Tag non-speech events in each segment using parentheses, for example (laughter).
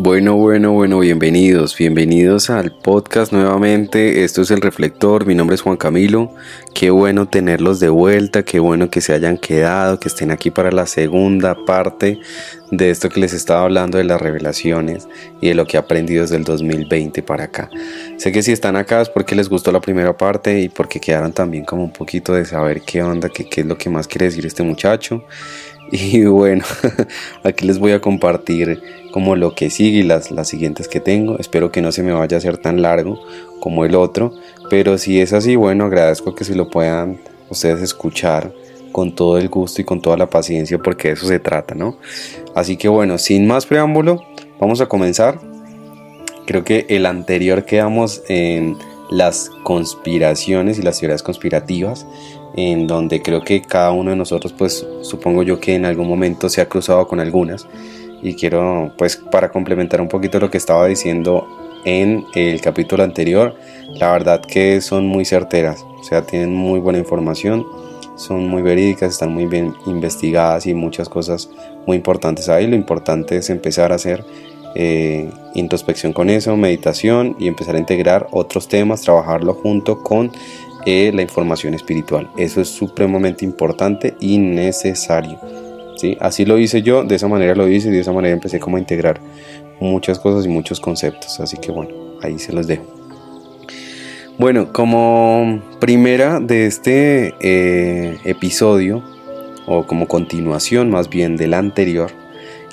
Bueno, bueno, bueno, bienvenidos, bienvenidos al podcast nuevamente. Esto es El Reflector, mi nombre es Juan Camilo. Qué bueno tenerlos de vuelta, qué bueno que se hayan quedado, que estén aquí para la segunda parte de esto que les estaba hablando de las revelaciones y de lo que he aprendido desde el 2020 para acá. Sé que si están acá es porque les gustó la primera parte y porque quedaron también como un poquito de saber qué onda, qué, qué es lo que más quiere decir este muchacho. Y bueno, (laughs) aquí les voy a compartir como lo que sigue y las, las siguientes que tengo. Espero que no se me vaya a hacer tan largo como el otro. Pero si es así, bueno, agradezco que se lo puedan ustedes escuchar con todo el gusto y con toda la paciencia porque de eso se trata, ¿no? Así que bueno, sin más preámbulo, vamos a comenzar. Creo que el anterior quedamos en las conspiraciones y las teorías conspirativas en donde creo que cada uno de nosotros, pues supongo yo que en algún momento se ha cruzado con algunas. Y quiero, pues para complementar un poquito lo que estaba diciendo en el capítulo anterior, la verdad que son muy certeras, o sea, tienen muy buena información, son muy verídicas, están muy bien investigadas y muchas cosas muy importantes ahí. Lo importante es empezar a hacer eh, introspección con eso, meditación y empezar a integrar otros temas, trabajarlo junto con la información espiritual. Eso es supremamente importante y necesario. ¿sí? Así lo hice yo, de esa manera lo hice y de esa manera empecé como a integrar muchas cosas y muchos conceptos. Así que bueno, ahí se los dejo. Bueno, como primera de este eh, episodio, o como continuación más bien del anterior,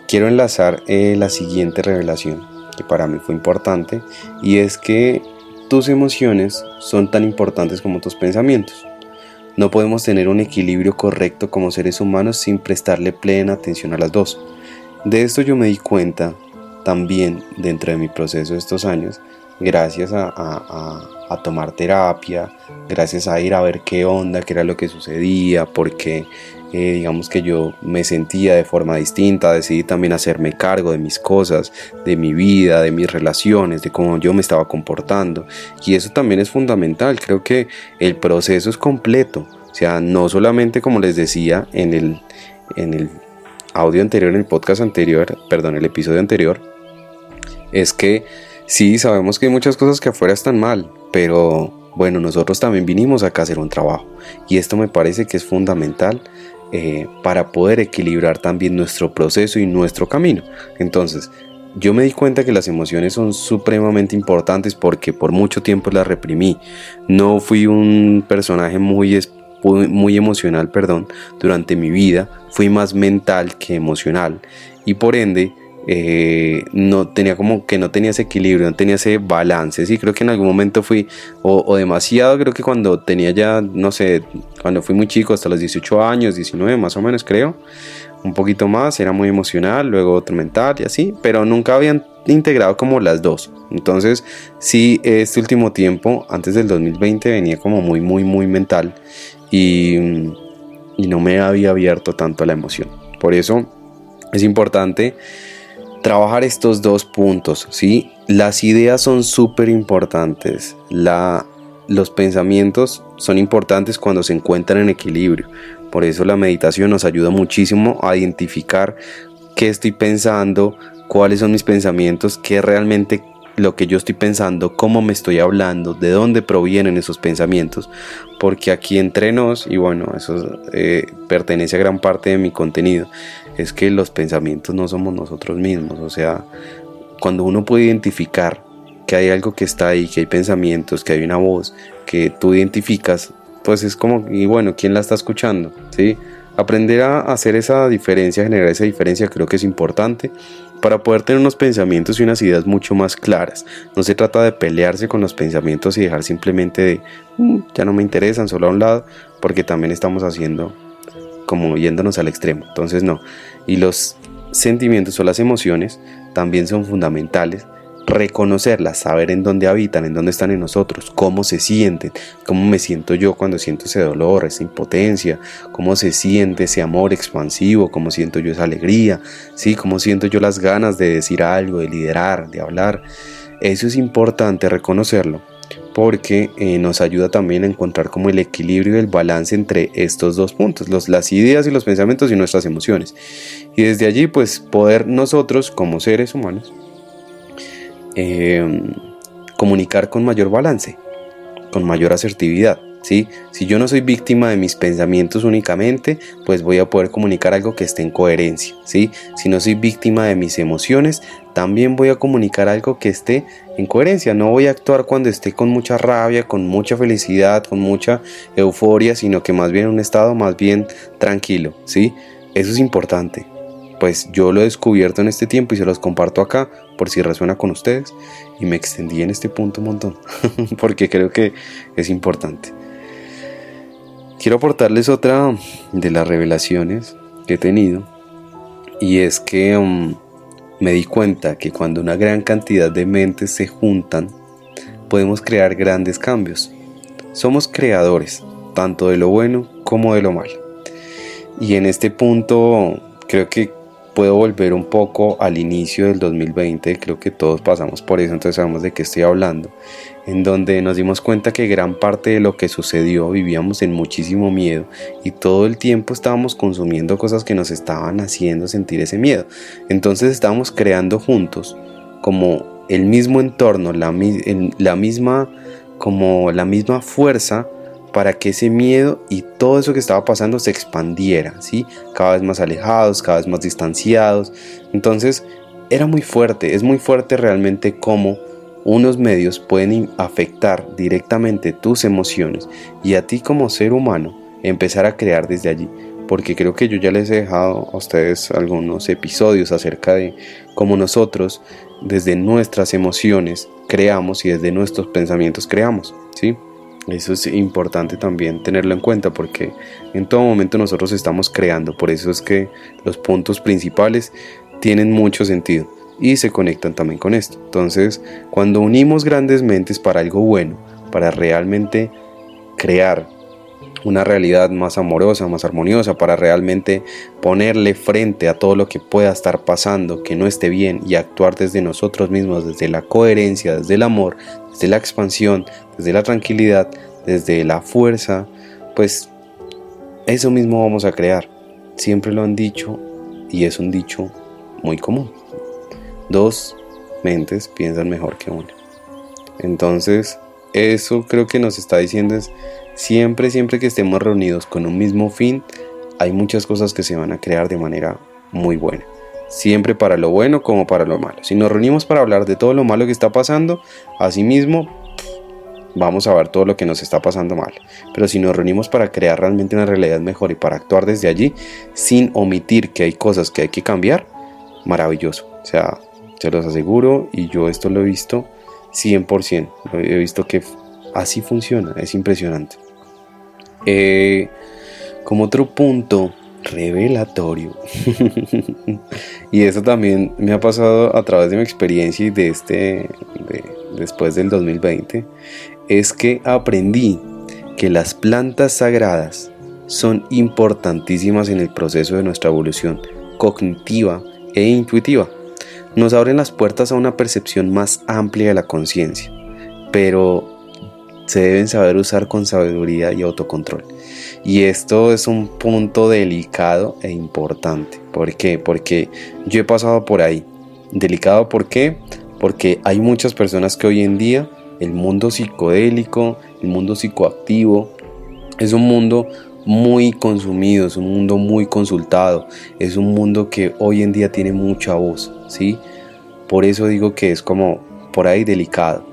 quiero enlazar eh, la siguiente revelación que para mí fue importante y es que tus emociones son tan importantes como tus pensamientos. No podemos tener un equilibrio correcto como seres humanos sin prestarle plena atención a las dos. De esto yo me di cuenta también dentro de mi proceso estos años, gracias a, tomar terapia, gracias a ir a ver qué onda, qué era lo que sucedía, porque eh, digamos que yo me sentía de forma distinta, decidí también hacerme cargo de mis cosas, de mi vida, de mis relaciones, de cómo yo me estaba comportando. Y eso también es fundamental, creo que el proceso es completo, o sea, no solamente como les decía en el, en el audio anterior, en el podcast anterior, perdón, el episodio anterior, es que sí, sabemos que hay muchas cosas que afuera están mal, pero bueno, nosotros también vinimos acá a hacer un trabajo y esto me parece que es fundamental eh, para poder equilibrar también nuestro proceso y nuestro camino. Entonces, yo me di cuenta que las emociones son supremamente importantes porque por mucho tiempo las reprimí. No fui un personaje muy, muy emocional, perdón, durante mi vida. Fui más mental que emocional y por ende eh, no tenía como que no tenía ese equilibrio, no tenía ese balance. Sí, creo que en algún momento fui, o, demasiado, creo que cuando tenía ya, no sé, cuando fui muy chico, hasta los 18 años, 19 más o menos, creo, un poquito más, era muy emocional, luego otro mental y así, pero nunca habían integrado como las dos. Entonces, sí, este último tiempo, antes del 2020, venía como muy, muy, muy mental y, y no me había abierto tanto a la emoción. Por eso es importante trabajar estos dos puntos, ¿sí? Las ideas son súper importantes, la, los pensamientos son importantes cuando se encuentran en equilibrio, por eso la meditación nos ayuda muchísimo a identificar qué estoy pensando, cuáles son mis pensamientos, qué realmente lo que yo estoy pensando, cómo me estoy hablando, de dónde provienen esos pensamientos, porque aquí entre nos, y bueno, eso eh, pertenece a gran parte de mi contenido, es que los pensamientos no somos nosotros mismos. O sea, cuando uno puede identificar que hay algo que está ahí, que hay pensamientos, que hay una voz que tú identificas, pues es como, y bueno, ¿quién la está escuchando? ¿Sí? Aprender a hacer esa diferencia, generar esa diferencia, creo que es importante para poder tener unos pensamientos y unas ideas mucho más claras. No se trata de pelearse con los pensamientos y dejar simplemente de, mm, ya no me interesan, solo a un lado, porque también estamos haciendo como yéndonos al extremo. Entonces no. Y los sentimientos o las emociones también son fundamentales. Reconocerlas, saber en dónde habitan, en dónde están en nosotros, cómo se sienten, cómo me siento yo cuando siento ese dolor, esa impotencia, cómo se siente ese amor expansivo, cómo siento yo esa alegría, sí, cómo siento yo las ganas de decir algo, de liderar, de hablar. Eso es importante reconocerlo porque eh, nos ayuda también a encontrar como el equilibrio y el balance entre estos dos puntos, los, las ideas y los pensamientos y nuestras emociones. Y desde allí pues poder nosotros como seres humanos em, comunicar con mayor balance, con mayor asertividad. ¿sí? Si yo no soy víctima de mis pensamientos únicamente, pues voy a poder comunicar algo que esté en coherencia. ¿sí? Si no soy víctima de mis emociones, también voy a comunicar algo que esté en coherencia. No voy a actuar cuando esté con mucha rabia, con mucha felicidad, con mucha euforia, sino que más bien en un estado más bien tranquilo. ¿sí? Eso es importante. Pues yo lo he descubierto en este tiempo y se los comparto acá por si resuena con ustedes. Y me extendí en este punto un montón, (laughs) porque creo que es importante. Quiero aportarles otra de las revelaciones que he tenido y es que um, me di cuenta que cuando una gran cantidad de mentes se juntan, podemos crear grandes cambios. Somos creadores, tanto de lo bueno como de lo malo. Y en este punto creo que puedo volver un poco al inicio del 2020, creo que todos pasamos por eso, entonces sabemos de qué estoy hablando, en donde nos dimos cuenta que gran parte de lo que sucedió vivíamos en muchísimo miedo y todo el tiempo estábamos consumiendo cosas que nos estaban haciendo sentir ese miedo. Entonces estábamos creando juntos como el mismo entorno, la, la misma como la misma fuerza para que ese miedo y todo eso que estaba pasando se expandiera, ¿sí? Cada vez más alejados, cada vez más distanciados. Entonces, era muy fuerte, es muy fuerte realmente cómo unos medios pueden afectar directamente tus emociones y a ti como ser humano empezar a crear desde allí. Porque creo que yo ya les he dejado a ustedes algunos episodios acerca de cómo nosotros desde nuestras emociones creamos y desde nuestros pensamientos creamos, ¿sí? Eso es importante también tenerlo en cuenta porque en todo momento nosotros estamos creando, por eso es que los puntos principales tienen mucho sentido y se conectan también con esto. Entonces, cuando unimos grandes mentes para algo bueno, para realmente crear una realidad más amorosa, más armoniosa, para realmente ponerle frente a todo lo que pueda estar pasando, que no esté bien, y actuar desde nosotros mismos, desde la coherencia, desde el amor, desde la expansión, desde la tranquilidad, desde la fuerza, pues eso mismo vamos a crear. Siempre lo han dicho y es un dicho muy común. Dos mentes piensan mejor que una. Entonces, eso creo que nos está diciendo es siempre, siempre que estemos reunidos con un mismo fin, hay muchas cosas que se van a crear de manera muy buena. Siempre para lo bueno como para lo malo. Si nos reunimos para hablar de todo lo malo que está pasando, asimismo vamos a ver todo lo que nos está pasando mal. Pero si nos reunimos para crear realmente una realidad mejor y para actuar desde allí, sin omitir que hay cosas que hay que cambiar, maravilloso. O sea, se los aseguro y yo esto lo he visto 100%. He visto que así funciona, es impresionante. Eh, como otro punto revelatorio, (laughs) y eso también me ha pasado a través de mi experiencia y de este, después del 2020, es que aprendí que las plantas sagradas son importantísimas en el proceso de nuestra evolución cognitiva e intuitiva. Nos abren las puertas a una percepción más amplia de la conciencia, pero se deben saber usar con sabiduría y autocontrol. Y esto es un punto delicado e importante. ¿Por qué? Porque yo he pasado por ahí. Delicado, ¿por qué? Porque hay muchas personas que hoy en día el mundo psicodélico, el mundo psicoactivo, es un mundo muy consumido, es un mundo muy consultado, es un mundo que hoy en día tiene mucha voz, ¿sí? Por eso digo que es como por ahí delicado,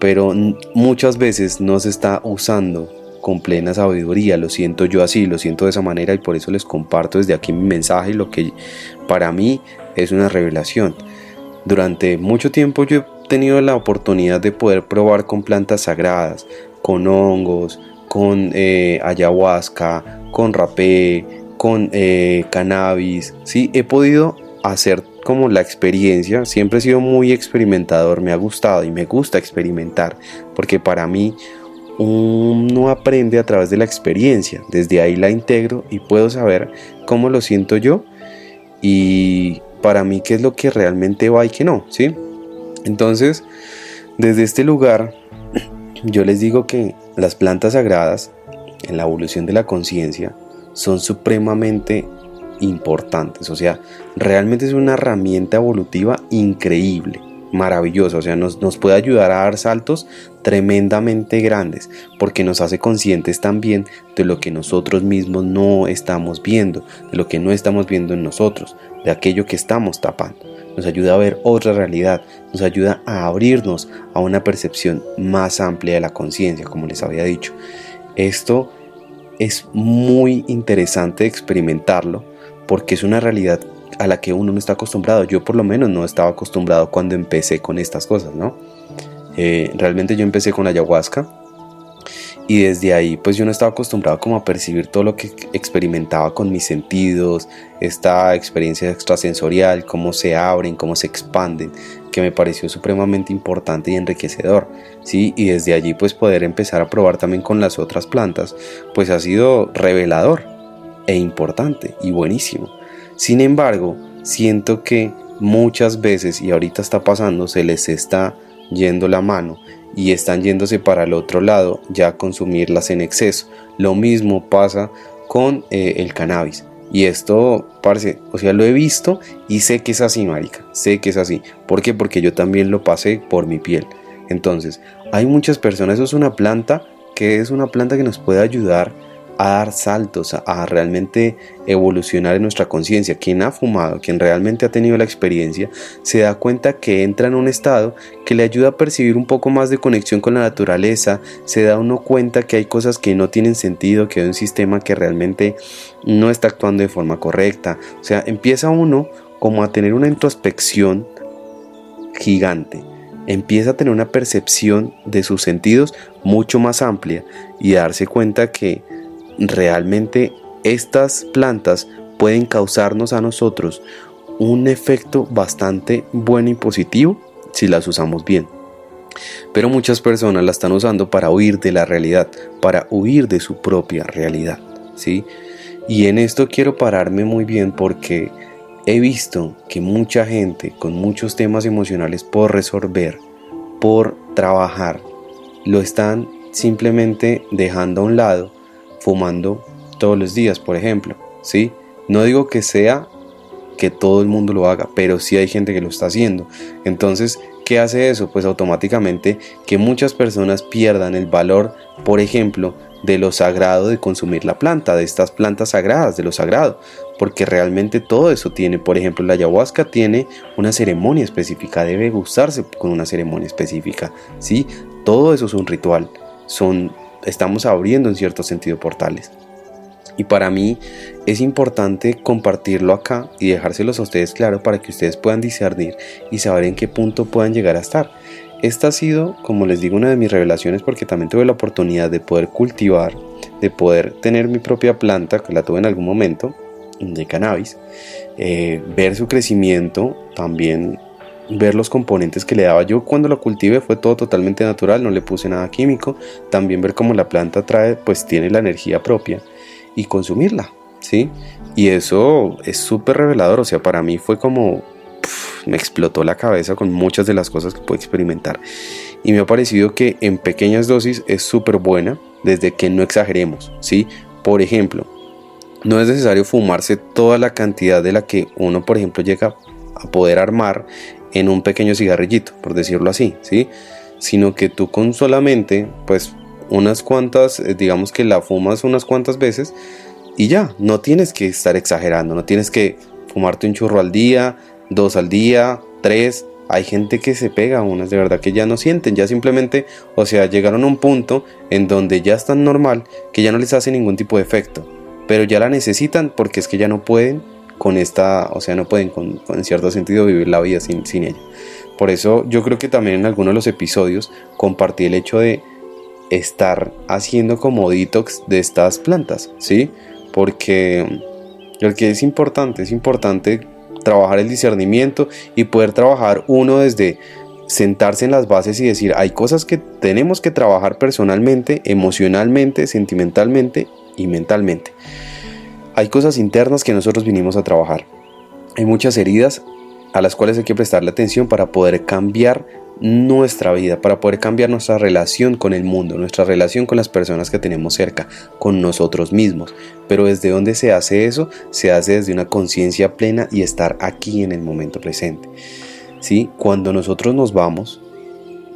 pero muchas veces no se está usando con plena sabiduría, lo siento yo así, lo siento de esa manera y por eso les comparto desde aquí mi mensaje, lo que para mí es una revelación. Durante mucho tiempo yo tenido la oportunidad de poder probar con plantas sagradas, con hongos, con eh, ayahuasca, con rapé, con eh, cannabis. Sí, he podido hacer como la experiencia. Siempre he sido muy experimentador, me ha gustado y me gusta experimentar, porque para mí uno aprende a través de la experiencia. Desde ahí la integro y puedo saber cómo lo siento yo y para mí qué es lo que realmente va y qué no, ¿sí? Entonces, desde este lugar, (clears throat) yo les digo que las plantas sagradas en la evolución de la conciencia son supremamente importantes. O sea, realmente es una herramienta evolutiva increíble. maravillosa, o sea, nos, nos, puede ayudar a dar saltos tremendamente grandes, porque nos hace conscientes también de lo que nosotros mismos no estamos viendo, de lo que no estamos viendo en nosotros, de aquello que estamos tapando. Nos ayuda a ver otra realidad, nos ayuda a abrirnos a una percepción más amplia de la conciencia, como les había dicho. Esto es muy interesante experimentarlo porque es una realidad a la que uno no está acostumbrado. Yo por lo menos no estaba acostumbrado cuando empecé con estas cosas, ¿no? Eh, realmente yo empecé con ayahuasca y desde ahí pues yo no estaba acostumbrado como a percibir todo lo que experimentaba con mis sentidos, esta experiencia extrasensorial, cómo se abren, cómo se expanden, que me pareció supremamente importante y enriquecedor, ¿sí? Y desde allí pues poder empezar a probar también con las otras plantas, pues ha sido revelador e importante y buenísimo. Sin embargo, siento que muchas veces, y ahorita está pasando, se les está yendo la mano y están yéndose para el otro lado ya consumirlas en exceso. Lo mismo pasa con eh, el cannabis. Y esto, parece, o sea, lo he visto y sé que es así, marica. Sé que es así. ¿Por qué? Porque yo también lo pasé por mi piel. Entonces, hay muchas personas, eso es una planta que es una planta que nos puede ayudar a dar saltos, a, realmente evolucionar en nuestra conciencia. Quien ha fumado, quien realmente ha tenido la experiencia, se da cuenta que entra en un estado que le ayuda a percibir un poco más de conexión con la naturaleza, se da uno cuenta que hay cosas que no tienen sentido, que hay un sistema que realmente no está actuando de forma correcta. O sea, empieza uno como a tener una introspección gigante empieza a tener una percepción de sus sentidos mucho más amplia y darse cuenta que realmente estas plantas pueden causarnos a nosotros un efecto bastante bueno y positivo si las usamos bien. Pero muchas personas la están usando para huir de la realidad, para huir de su propia realidad, ¿sí? Y en esto quiero pararme muy bien porque he visto que mucha gente con muchos temas emocionales por resolver, por trabajar, lo están simplemente dejando a un lado fumando todos los días, por ejemplo, ¿sí? No digo que sea que todo el mundo lo haga, pero sí hay gente que lo está haciendo. Entonces, ¿qué hace eso? Pues automáticamente que muchas personas pierdan el valor, por ejemplo, de lo sagrado de consumir la planta, de estas plantas sagradas, de lo sagrado, porque realmente todo eso tiene, por ejemplo, la ayahuasca tiene una ceremonia específica, debe gustarse con una ceremonia específica, ¿sí? Todo eso es un ritual, son estamos abriendo en cierto sentido portales. Y para mí es importante compartirlo acá y dejárselos a ustedes claro para que ustedes puedan discernir y saber en qué punto puedan llegar a estar. Esta ha sido, como les digo, una de mis revelaciones porque también tuve la oportunidad de poder cultivar, de poder tener mi propia planta, que la tuve en algún momento, de cannabis, eh, ver su crecimiento, también ver los componentes que le daba. Yo cuando lo cultivé fue todo totalmente natural, no le puse nada químico. También ver cómo la planta trae, pues tiene la energía propia y consumirla, ¿sí? Y eso es súper revelador, o sea, para mí fue como me explotó la cabeza con muchas de las cosas que puedo experimentar. Y me ha parecido que en pequeñas dosis es súper buena desde que no exageremos, ¿sí? Por ejemplo, no es necesario fumarse toda la cantidad de la que uno, por ejemplo, llega a poder armar en un pequeño cigarrillito, por decirlo así, ¿sí? Sino que tú con solamente, pues, unas cuantas, eh, digamos que la fumas unas cuantas veces y ya, no tienes que estar exagerando, no tienes que fumarte un churro al día, dos al día, tres. Hay gente que se pega unas de verdad que ya no sienten, ya simplemente, o sea, llegaron a un punto en donde ya están normal, que ya no les hace ningún tipo de efecto, pero ya la necesitan porque es que ya no pueden con esta, o sea, no pueden en cierto sentido vivir la vida sin, sin ella. Por eso yo creo que también en algunos de los episodios compartí el hecho de estar haciendo como detox de estas plantas, ¿sí? Porque lo que es importante, es importante trabajar el discernimiento y poder trabajar uno desde sentarse en las bases y decir, hay cosas que tenemos que trabajar personalmente, emocionalmente, sentimentalmente y mentalmente. Hay cosas internas que nosotros vinimos a trabajar. Hay muchas heridas a las cuales hay que prestarle atención para poder cambiar nuestra vida, para poder cambiar nuestra relación con el mundo, nuestra relación con las personas que tenemos cerca, con nosotros mismos. Pero desde dónde se hace eso, se hace desde una conciencia plena y estar aquí en el momento presente. ¿sí? Cuando nosotros nos vamos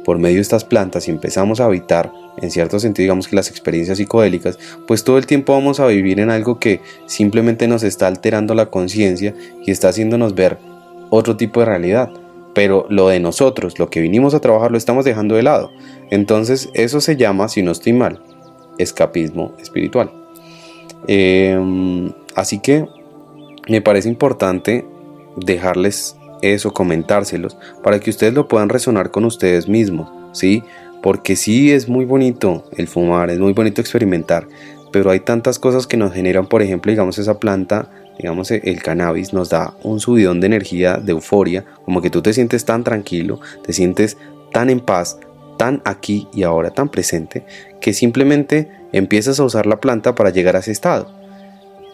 por medio de estas plantas y empezamos a habitar, en cierto sentido, digamos que las experiencias psicodélicas, pues todo el tiempo vamos a vivir en algo que simplemente nos está alterando la conciencia y está haciéndonos ver otro tipo de realidad. Pero lo de nosotros, lo que vinimos a trabajar, lo estamos dejando de lado. Entonces, eso se llama, si no estoy mal, escapismo espiritual. Em, así que me parece importante dejarles eso, comentárselos, para que ustedes lo puedan resonar con ustedes mismos, ¿sí? Porque sí es muy bonito el fumar, es muy bonito experimentar, pero hay tantas cosas que nos generan, por ejemplo, digamos esa planta, digamos el cannabis nos da un subidón de energía, de euforia, como que tú te sientes tan tranquilo, te sientes tan en paz, tan aquí y ahora, tan presente, que simplemente empiezas a usar la planta para llegar a ese estado.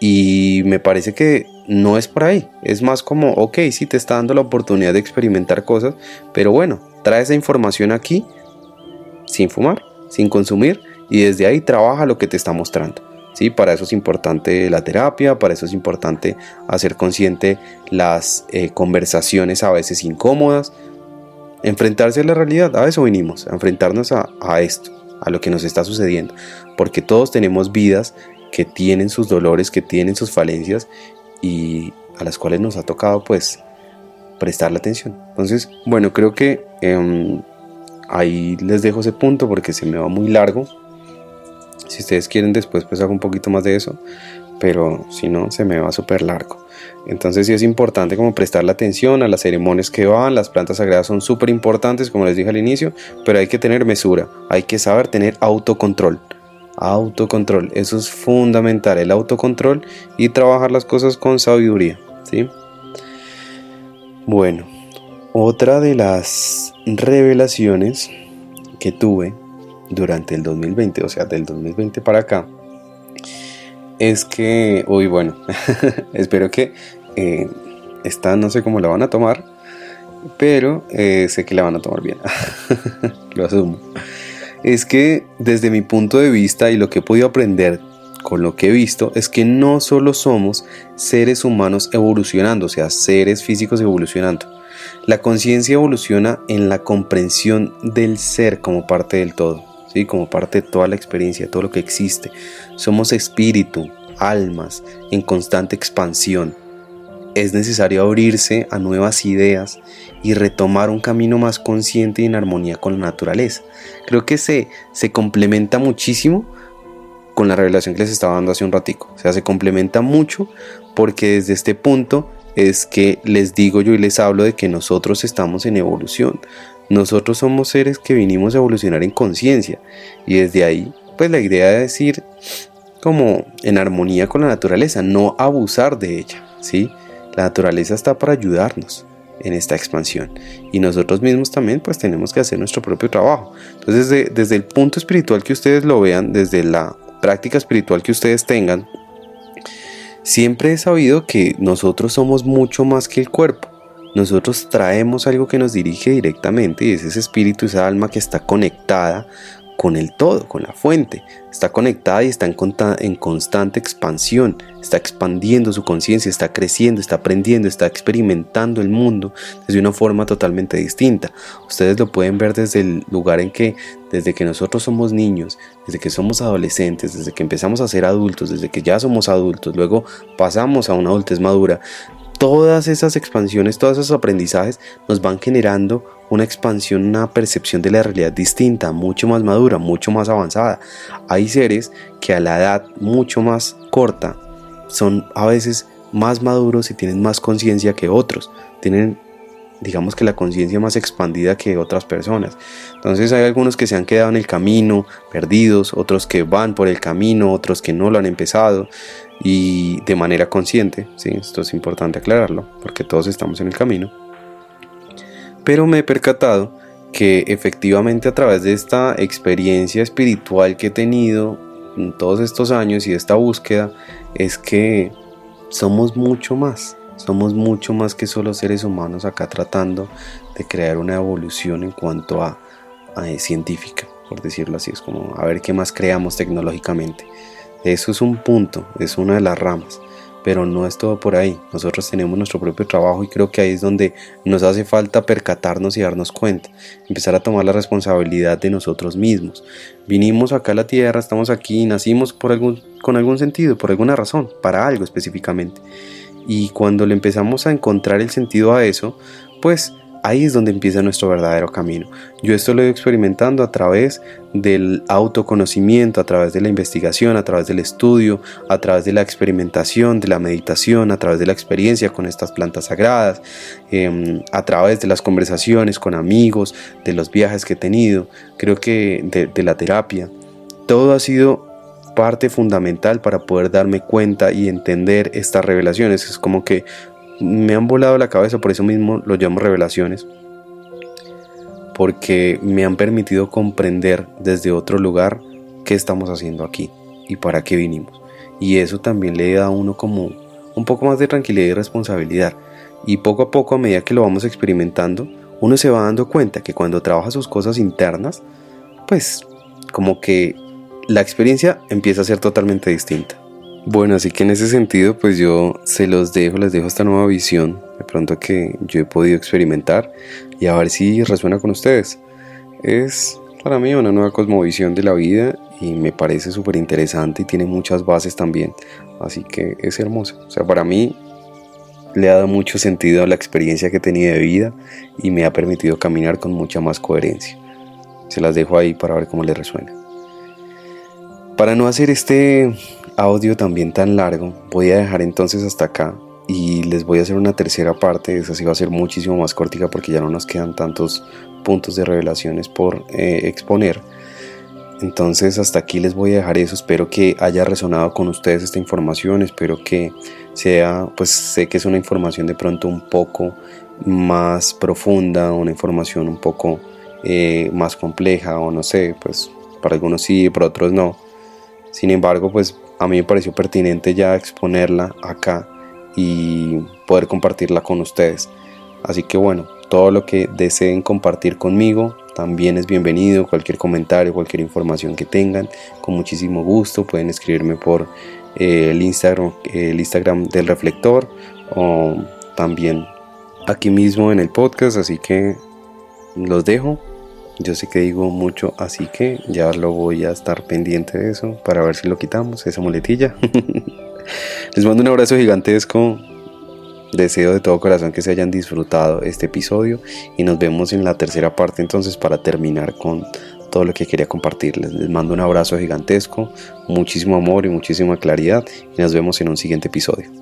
Y me parece que no es por ahí, es más como, ok, sí te está dando la oportunidad de experimentar cosas, pero bueno, trae esa información aquí sin fumar, sin consumir, y desde ahí trabaja lo que te está mostrando. ¿sí? Para eso es importante la terapia, para eso es importante hacer consciente las eh, conversaciones a veces incómodas, enfrentarse a la realidad, a eso vinimos, a enfrentarnos a, a esto, a lo que nos está sucediendo, porque todos tenemos vidas que tienen sus dolores, que tienen sus falencias y a las cuales nos ha tocado pues prestarle atención. Entonces, bueno, creo que em, ahí les dejo ese punto porque se me va muy largo. Si ustedes quieren después pues hago un poquito más de eso, pero si no se me va súper largo. Entonces sí es importante como prestarle atención a las ceremonias que van, las plantas sagradas son súper importantes como les dije al inicio, pero hay que tener mesura, hay que saber tener autocontrol. Autocontrol, eso es fundamental, el autocontrol y trabajar las cosas con sabiduría, ¿sí? Bueno, otra de las revelaciones que tuve durante el 2020, o sea, del 2020 para acá, es que, uy, bueno, (laughs) espero que eh, esta no sé cómo la van a tomar, pero eh, sé que la van a tomar bien, (laughs) lo asumo es que desde mi punto de vista y lo que he podido aprender con lo que he visto es que no solo somos seres humanos evolucionando, o sea, seres físicos evolucionando. La conciencia evoluciona en la comprensión del ser como parte del todo, ¿sí? como parte de toda la experiencia, todo lo que existe. Somos espíritu, almas en constante expansión es necesario abrirse a nuevas ideas y retomar un camino más consciente y en armonía con la naturaleza. Creo que se, se complementa muchísimo con la revelación que les estaba dando hace un ratico. O sea, se complementa mucho porque desde este punto es que les digo yo y les hablo de que nosotros estamos en evolución. Nosotros somos seres que vinimos a evolucionar en conciencia y desde ahí pues la idea de decir como en armonía con la naturaleza, no abusar de ella, ¿sí? La naturaleza está para ayudarnos en esta expansión y nosotros mismos también pues tenemos que hacer nuestro propio trabajo. Entonces desde, el punto espiritual que ustedes lo vean, desde la práctica espiritual que ustedes tengan, siempre he sabido que nosotros somos mucho más que el cuerpo. Nosotros traemos algo que nos dirige directamente y es ese espíritu, esa alma que está conectada con el todo, con la fuente. Está conectada y está en, en constante expansión. Está expandiendo su conciencia, está creciendo, está aprendiendo, está experimentando el mundo desde una forma totalmente distinta. Ustedes lo pueden ver desde el lugar en que, desde que nosotros somos niños, desde que somos adolescentes, desde que empezamos a ser adultos, desde que ya somos adultos, luego pasamos a una adultez madura, todas esas expansiones, todos esos aprendizajes nos van generando una expansión, una percepción de la realidad distinta, mucho más madura, mucho más avanzada. Hay seres que a la edad mucho más corta son a veces más maduros y tienen más conciencia que otros, tienen digamos que la conciencia más expandida que otras personas. Entonces hay algunos que se han quedado en el camino, perdidos, otros que van por el camino, otros que no lo han empezado y de manera consciente, ¿sí? esto es importante aclararlo, porque todos estamos en el camino. Pero me he percatado que efectivamente a través de esta experiencia espiritual que he tenido en todos estos años y esta búsqueda, es que somos mucho más, somos mucho más que solo seres humanos acá tratando de crear una evolución en cuanto a, científica, por decirlo así, es como a ver qué más creamos tecnológicamente. Eso es un punto, es una de las ramas, pero no es todo por ahí. Nosotros tenemos nuestro propio trabajo y creo que ahí es donde nos hace falta percatarnos y darnos cuenta, empezar a tomar la responsabilidad de nosotros mismos. Vinimos acá a la tierra, estamos aquí, nacimos por algún, con algún sentido, por alguna razón, para algo específicamente. Y cuando le empezamos a encontrar el sentido a eso, pues Ahí es donde empieza nuestro verdadero camino. Yo esto lo he experimentando a través del autoconocimiento, a través de la investigación, a través del estudio, a través de la experimentación, de la meditación, a través de la experiencia con estas plantas sagradas, em, a través de las conversaciones con amigos, de los viajes que he tenido, creo que de, de la terapia. Todo ha sido parte fundamental para poder darme cuenta y entender estas revelaciones. Es como que me han volado la cabeza, por eso mismo lo llamo revelaciones, porque me han permitido comprender desde otro lugar qué estamos haciendo aquí y para qué vinimos. Y eso también le da a uno como un poco más de tranquilidad y responsabilidad. Y poco a poco, a medida que lo vamos experimentando, uno se va dando cuenta que cuando trabaja sus cosas internas, pues como que la experiencia empieza a ser totalmente distinta. Bueno, así que en ese sentido, pues yo se los dejo, les dejo esta nueva visión, de pronto que yo he podido experimentar y a ver si resuena con ustedes. Es para mí una nueva cosmovisión de la vida y me parece súper interesante y tiene muchas bases también, así que es hermoso. O sea, para mí le ha dado mucho sentido a la experiencia que he tenido de vida y me ha permitido caminar con mucha más coherencia. Se las dejo ahí para ver cómo les resuena. Para no hacer este audio también tan largo, voy a dejar entonces hasta acá y les voy a hacer una tercera parte, esa sí va a ser muchísimo más cortica porque ya no nos quedan tantos puntos de revelaciones por eh, exponer. Entonces hasta aquí les voy a dejar eso, espero que haya resonado con ustedes esta información, espero que sea, pues sé que es una información de pronto un poco más profunda, una información un poco eh, más compleja o no sé, pues para algunos sí, para otros no. Sin embargo, pues a mí me pareció pertinente ya exponerla acá y poder compartirla con ustedes. Así que bueno, todo lo que deseen compartir conmigo también es bienvenido. Cualquier comentario, cualquier información que tengan, con muchísimo gusto pueden escribirme por eh, el, Instagram, el Instagram del reflector o también aquí mismo en el podcast. Así que los dejo. Yo sé que digo mucho, así que ya lo voy a estar pendiente de eso para ver si lo quitamos, esa muletilla. (laughs) Les mando un abrazo gigantesco. Deseo de todo corazón que se hayan disfrutado este episodio y nos vemos en la tercera parte entonces para terminar con todo lo que quería compartirles. Les mando un abrazo gigantesco, muchísimo amor y muchísima claridad y nos vemos en un siguiente episodio.